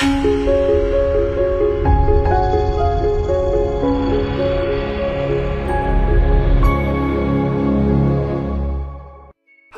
嗯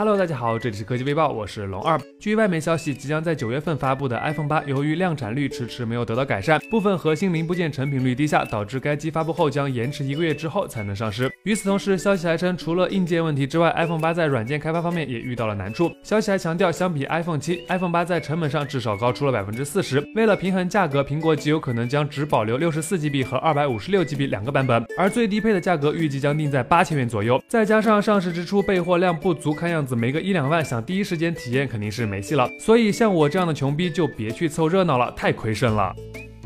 Hello，大家好，这里是科技微报，我是龙二。据外媒消息，即将在九月份发布的 iPhone 八，由于量产率迟迟没有得到改善，部分核心零部件成品率低下，导致该机发布后将延迟一个月之后才能上市。与此同时，消息还称，除了硬件问题之外，iPhone 八在软件开发方面也遇到了难处。消息还强调，相比 iPhone 七，iPhone 八在成本上至少高出了百分之四十。为了平衡价格，苹果极有可能将只保留六十四 GB 和二百五十六 GB 两个版本，而最低配的价格预计将定在八千元左右。再加上上市之初备货量不足，看样子。没个一两万，想第一时间体验肯定是没戏了。所以像我这样的穷逼就别去凑热闹了，太亏肾了。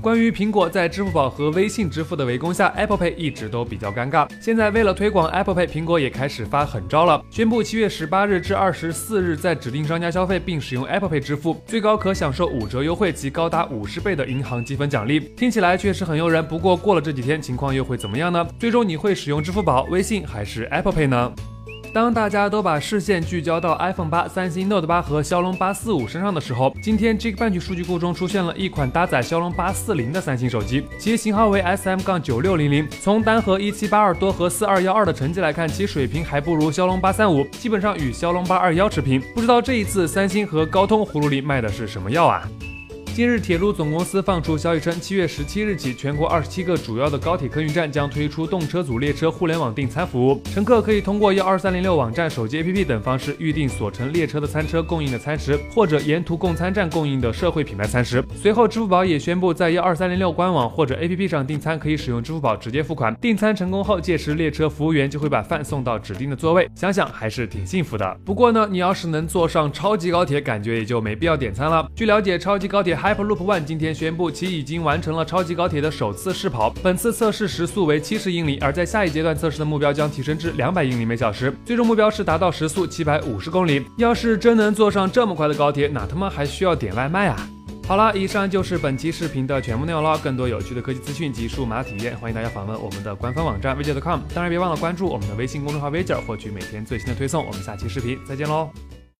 关于苹果在支付宝和微信支付的围攻下，Apple Pay 一直都比较尴尬。现在为了推广 Apple Pay，苹果也开始发狠招了，宣布七月十八日至二十四日在指定商家消费并使用 Apple Pay 支付，最高可享受五折优惠及高达五十倍的银行积分奖励。听起来确实很诱人，不过过了这几天，情况又会怎么样呢？最终你会使用支付宝、微信还是 Apple Pay 呢？当大家都把视线聚焦到 iPhone 八、三星 Note 八和骁龙八四五身上的时候，今天 Geekbench 数据库中出现了一款搭载骁龙八四零的三星手机，其型号为 SM- 杠九六零零。从单核一七八二多核四二幺二的成绩来看，其水平还不如骁龙八三五，基本上与骁龙八二幺持平。不知道这一次三星和高通葫芦里卖的是什么药啊？近日，铁路总公司放出消息称，七月十七日起，全国二十七个主要的高铁客运站将推出动车组列车互联网订餐服务。乘客可以通过幺二三零六网站、手机 APP 等方式预订所乘列车的餐车供应的餐食，或者沿途供餐站供应的社会品牌餐食。随后，支付宝也宣布，在幺二三零六官网或者 APP 上订餐可以使用支付宝直接付款。订餐成功后，届时列车服务员就会把饭送到指定的座位。想想还是挺幸福的。不过呢，你要是能坐上超级高铁，感觉也就没必要点餐了。据了解，超级高铁。Hyperloop One 今天宣布，其已经完成了超级高铁的首次试跑。本次测试时速为七十英里，而在下一阶段测试的目标将提升至两百英里每小时，最终目标是达到时速七百五十公里。要是真能坐上这么快的高铁，哪他妈还需要点外卖啊？好了，以上就是本期视频的全部内容了。更多有趣的科技资讯及数码体验，欢迎大家访问我们的官方网站 v j c o m 当然，别忘了关注我们的微信公众号 v j 获取每天最新的推送。我们下期视频再见喽！